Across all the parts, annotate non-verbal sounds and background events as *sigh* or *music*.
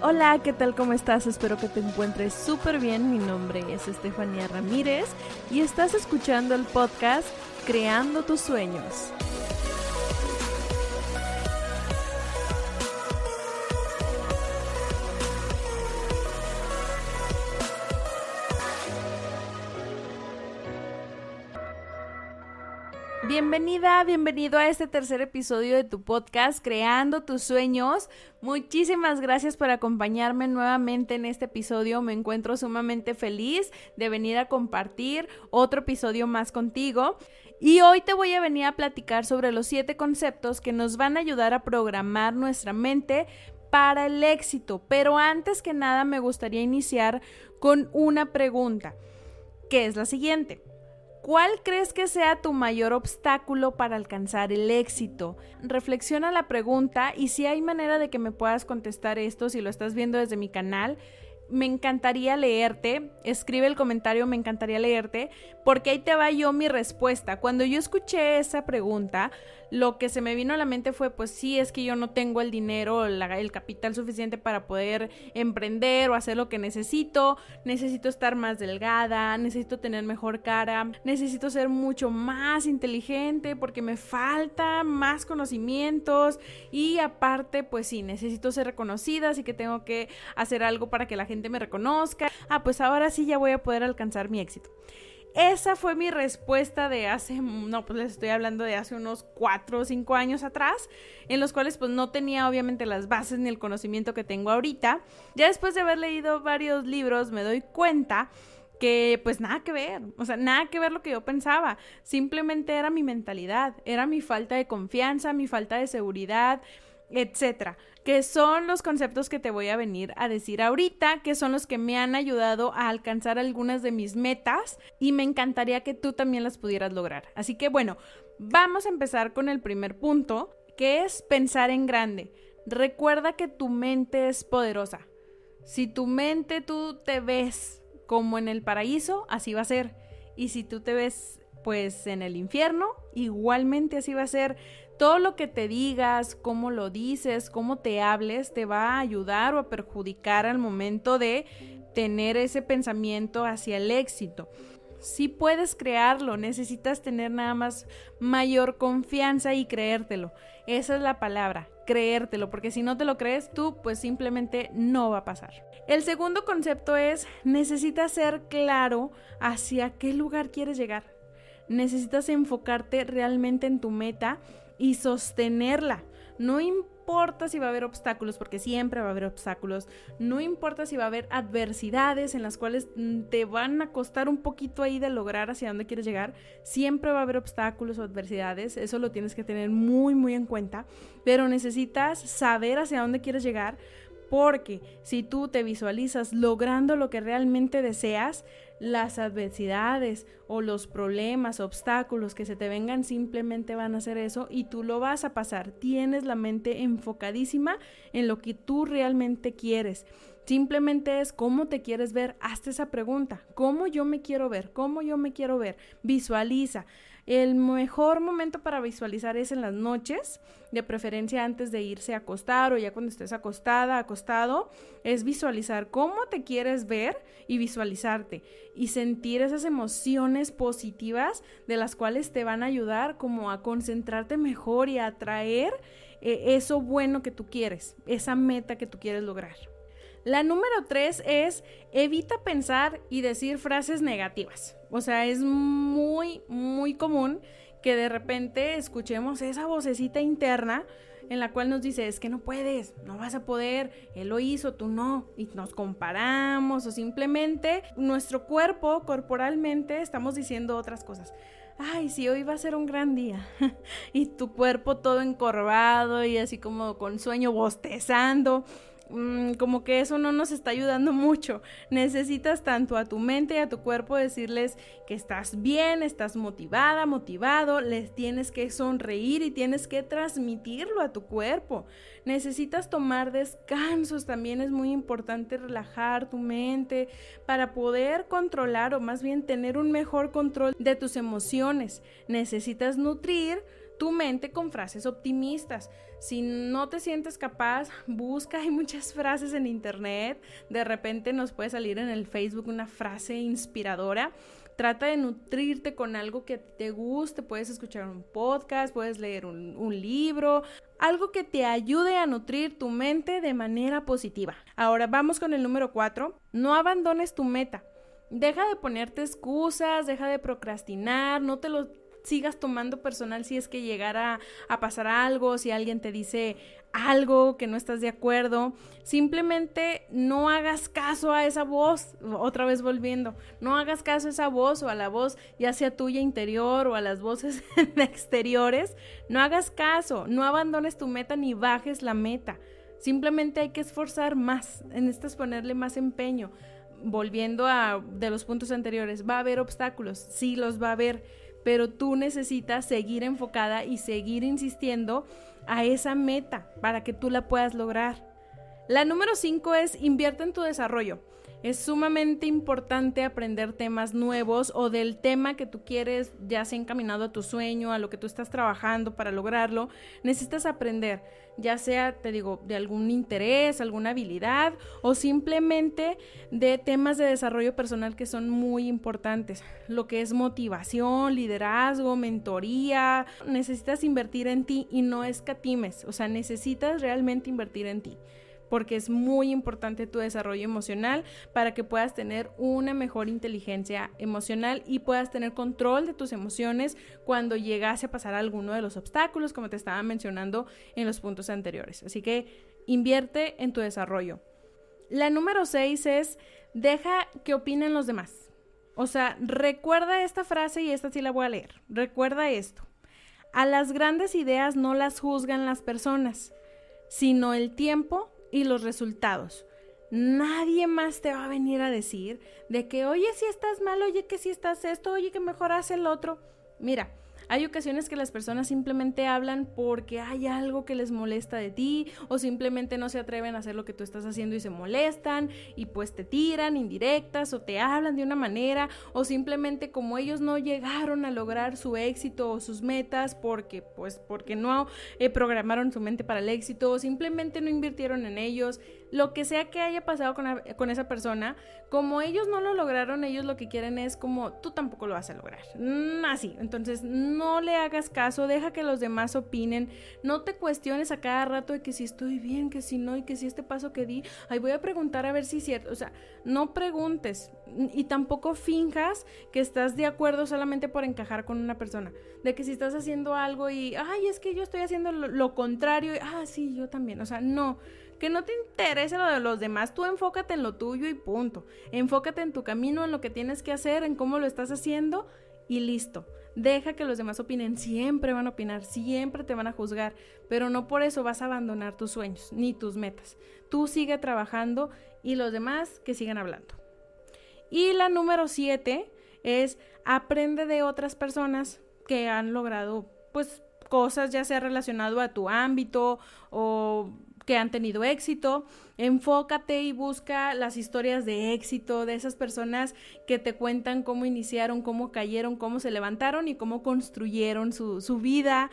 Hola, ¿qué tal? ¿Cómo estás? Espero que te encuentres súper bien. Mi nombre es Estefanía Ramírez y estás escuchando el podcast Creando tus sueños. Bienvenida, bienvenido a este tercer episodio de tu podcast Creando tus sueños. Muchísimas gracias por acompañarme nuevamente en este episodio. Me encuentro sumamente feliz de venir a compartir otro episodio más contigo. Y hoy te voy a venir a platicar sobre los siete conceptos que nos van a ayudar a programar nuestra mente para el éxito. Pero antes que nada me gustaría iniciar con una pregunta, que es la siguiente. ¿Cuál crees que sea tu mayor obstáculo para alcanzar el éxito? Reflexiona la pregunta y si hay manera de que me puedas contestar esto, si lo estás viendo desde mi canal, me encantaría leerte, escribe el comentario, me encantaría leerte, porque ahí te va yo mi respuesta. Cuando yo escuché esa pregunta, lo que se me vino a la mente fue, pues sí, es que yo no tengo el dinero, el capital suficiente para poder emprender o hacer lo que necesito, necesito estar más delgada, necesito tener mejor cara, necesito ser mucho más inteligente porque me falta más conocimientos y aparte, pues sí, necesito ser reconocida, así que tengo que hacer algo para que la gente me reconozca. Ah, pues ahora sí ya voy a poder alcanzar mi éxito. Esa fue mi respuesta de hace, no, pues les estoy hablando de hace unos cuatro o cinco años atrás, en los cuales pues no tenía obviamente las bases ni el conocimiento que tengo ahorita. Ya después de haber leído varios libros me doy cuenta que pues nada que ver, o sea, nada que ver lo que yo pensaba, simplemente era mi mentalidad, era mi falta de confianza, mi falta de seguridad, etcétera que son los conceptos que te voy a venir a decir ahorita, que son los que me han ayudado a alcanzar algunas de mis metas y me encantaría que tú también las pudieras lograr. Así que bueno, vamos a empezar con el primer punto, que es pensar en grande. Recuerda que tu mente es poderosa. Si tu mente tú te ves como en el paraíso, así va a ser. Y si tú te ves pues en el infierno, igualmente así va a ser todo lo que te digas, cómo lo dices, cómo te hables, te va a ayudar o a perjudicar al momento de tener ese pensamiento hacia el éxito. Si puedes crearlo, necesitas tener nada más mayor confianza y creértelo. Esa es la palabra, creértelo, porque si no te lo crees tú, pues simplemente no va a pasar. El segundo concepto es, necesitas ser claro hacia qué lugar quieres llegar. Necesitas enfocarte realmente en tu meta y sostenerla. No importa si va a haber obstáculos, porque siempre va a haber obstáculos. No importa si va a haber adversidades en las cuales mm, te van a costar un poquito ahí de lograr hacia dónde quieres llegar. Siempre va a haber obstáculos o adversidades. Eso lo tienes que tener muy, muy en cuenta. Pero necesitas saber hacia dónde quieres llegar. Porque si tú te visualizas logrando lo que realmente deseas, las adversidades o los problemas, obstáculos que se te vengan simplemente van a hacer eso y tú lo vas a pasar. Tienes la mente enfocadísima en lo que tú realmente quieres. Simplemente es cómo te quieres ver. Hazte esa pregunta. ¿Cómo yo me quiero ver? ¿Cómo yo me quiero ver? Visualiza. El mejor momento para visualizar es en las noches, de preferencia antes de irse a acostar o ya cuando estés acostada, acostado, es visualizar cómo te quieres ver y visualizarte y sentir esas emociones positivas de las cuales te van a ayudar como a concentrarte mejor y a atraer eh, eso bueno que tú quieres, esa meta que tú quieres lograr. La número tres es evita pensar y decir frases negativas. O sea, es muy, muy común que de repente escuchemos esa vocecita interna en la cual nos dice, es que no puedes, no vas a poder, él lo hizo, tú no, y nos comparamos o simplemente nuestro cuerpo corporalmente estamos diciendo otras cosas. Ay, sí, hoy va a ser un gran día. *laughs* y tu cuerpo todo encorvado y así como con sueño bostezando. Mm, como que eso no nos está ayudando mucho. Necesitas tanto a tu mente y a tu cuerpo decirles que estás bien, estás motivada, motivado, les tienes que sonreír y tienes que transmitirlo a tu cuerpo. Necesitas tomar descansos, también es muy importante relajar tu mente para poder controlar o más bien tener un mejor control de tus emociones. Necesitas nutrir tu mente con frases optimistas. Si no te sientes capaz, busca, hay muchas frases en internet, de repente nos puede salir en el Facebook una frase inspiradora. Trata de nutrirte con algo que te guste, puedes escuchar un podcast, puedes leer un, libro, algo que te ayude a nutrir tu mente de manera positiva. Ahora vamos con el número 4, no abandones tu meta. Deja de ponerte excusas, deja de procrastinar, no te lo sigas tomando personal si es que llegara a pasar algo, si alguien te dice algo que no estás de acuerdo. Simplemente no hagas caso a esa voz, otra vez volviendo, no hagas caso a esa voz o a la voz ya sea tuya interior o a las voces *laughs* exteriores. No hagas caso, no abandones tu meta ni bajes la meta. Simplemente hay que esforzar más, necesitas ponerle más empeño. Volviendo a de los puntos anteriores, va a haber obstáculos, sí los va a haber pero tú necesitas seguir enfocada y seguir insistiendo a esa meta para que tú la puedas lograr. La número 5 es invierte en tu desarrollo. Es sumamente importante aprender temas nuevos o del tema que tú quieres, ya sea encaminado a tu sueño, a lo que tú estás trabajando para lograrlo. Necesitas aprender, ya sea, te digo, de algún interés, alguna habilidad o simplemente de temas de desarrollo personal que son muy importantes. Lo que es motivación, liderazgo, mentoría. Necesitas invertir en ti y no escatimes. O sea, necesitas realmente invertir en ti porque es muy importante tu desarrollo emocional para que puedas tener una mejor inteligencia emocional y puedas tener control de tus emociones cuando llegase a pasar alguno de los obstáculos, como te estaba mencionando en los puntos anteriores. Así que invierte en tu desarrollo. La número 6 es deja que opinen los demás. O sea, recuerda esta frase y esta sí la voy a leer. Recuerda esto. A las grandes ideas no las juzgan las personas, sino el tiempo y los resultados. Nadie más te va a venir a decir de que, oye, si estás mal, oye, que si estás esto, oye, que mejor haz el otro. Mira, hay ocasiones que las personas simplemente hablan porque hay algo que les molesta de ti o simplemente no se atreven a hacer lo que tú estás haciendo y se molestan y pues te tiran indirectas o te hablan de una manera o simplemente como ellos no llegaron a lograr su éxito o sus metas porque pues porque no eh, programaron su mente para el éxito o simplemente no invirtieron en ellos lo que sea que haya pasado con, esa persona, como ellos no lo lograron, ellos lo que quieren es como tú tampoco lo vas a lograr. Mm, así, entonces no le hagas caso, deja que los demás opinen, no te cuestiones a cada rato de que si estoy bien, que si no, y que si este paso que di, ahí voy a preguntar a ver si es cierto. O sea, no preguntes y tampoco finjas que estás de acuerdo solamente por encajar con una persona. De que si estás haciendo algo y, ay, es que yo estoy haciendo lo, lo contrario, y, ah, sí, yo también. O sea, no que no te interese lo de los demás, tú enfócate en lo tuyo y punto. Enfócate en tu camino, en lo que tienes que hacer, en cómo lo estás haciendo y listo. Deja que los demás opinen, siempre van a opinar, siempre te van a juzgar, pero no por eso vas a abandonar tus sueños ni tus metas. Tú sigue trabajando y los demás que sigan hablando. Y la número siete es aprende de otras personas que han logrado pues cosas ya sea relacionado a tu ámbito o que han tenido éxito. Enfócate y busca las historias de éxito de esas personas que te cuentan cómo iniciaron, cómo cayeron, cómo se levantaron y cómo construyeron su, vida.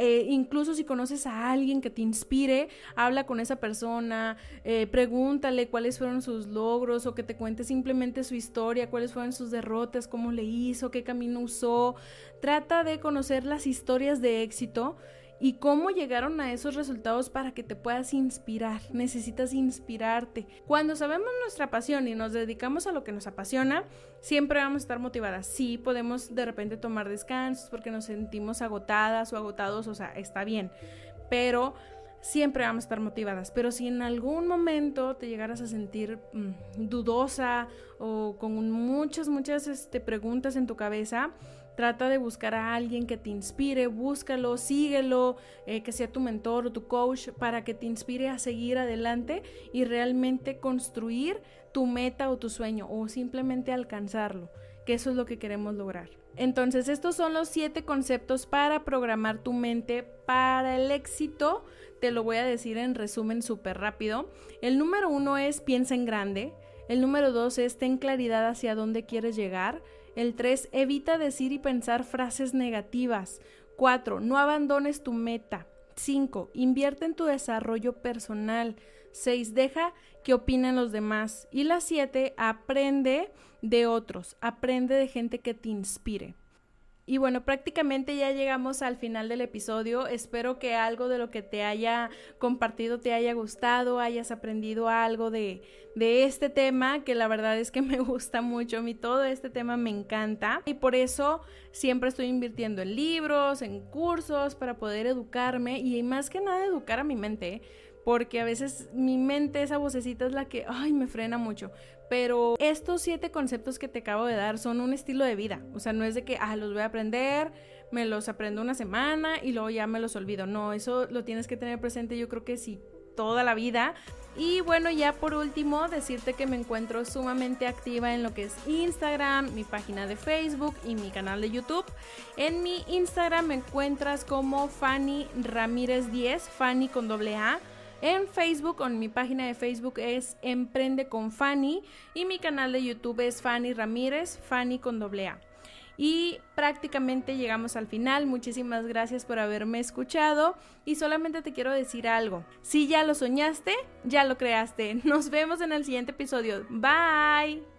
Eh, incluso si conoces a alguien que te inspire, habla con esa persona, eh, pregúntale cuáles fueron sus logros o que te cuente simplemente su historia, cuáles fueron sus derrotas, cómo le hizo, qué camino usó. Trata de conocer las historias de éxito y cómo llegaron a esos resultados para que te puedas inspirar. Necesitas inspirarte. Cuando sabemos nuestra pasión y nos dedicamos a lo que nos apasiona, siempre vamos a estar motivadas. Sí, podemos de repente tomar descansos porque nos sentimos agotadas o agotados, o sea, está bien, pero siempre vamos a estar motivadas. Pero si en algún momento te llegaras a sentir mm, dudosa o con muchas, muchas este, preguntas en tu cabeza, Trata de buscar a alguien que te inspire, búscalo, síguelo, eh, que sea tu mentor o tu coach para que te inspire a seguir adelante y realmente construir tu meta o tu sueño o simplemente alcanzarlo, que eso es lo que queremos lograr. Entonces, estos son los siete conceptos para programar tu mente para el éxito. Te lo voy a decir en resumen súper rápido. El número uno es piensa en grande. El número dos es ten claridad hacia dónde quieres llegar. El 3. Evita decir y pensar frases negativas. 4. No abandones tu meta. 5. Invierte en tu desarrollo personal. 6. Deja que opinen los demás. Y la 7. Aprende de otros. Aprende de gente que te inspire. Y bueno, prácticamente ya llegamos al final del episodio. Espero que algo de lo que te haya compartido te haya gustado, hayas aprendido algo de, de este tema, que la verdad es que *laughs* me gusta mucho. A mí todo este tema me encanta. Y por eso siempre estoy invirtiendo en libros, en cursos, para poder educarme y más que nada educar a mi mente porque a veces mi mente, esa vocecita es la que, ay, me frena mucho. Pero estos siete conceptos que te acabo de dar son un estilo de vida. O sea, no es de que, ah, los voy a aprender, me los aprendo una semana y luego ya me los olvido. No, eso lo tienes que tener presente yo creo que sí, toda la vida. Y bueno, ya por último, decirte que me encuentro sumamente activa en lo que es Instagram, mi página de Facebook y mi canal de YouTube. En mi Instagram me encuentras como Fanny Ramírez 10, Fanny con doble A. En Facebook, en mi página de Facebook es Emprende con Fanny y mi canal de YouTube es Fanny Ramírez, Fanny con doble A. Y prácticamente llegamos al final. Muchísimas gracias por haberme escuchado. Y solamente te quiero decir algo. Si ya lo soñaste, ya lo creaste. *laughs* Nos vemos en el siguiente episodio. Bye.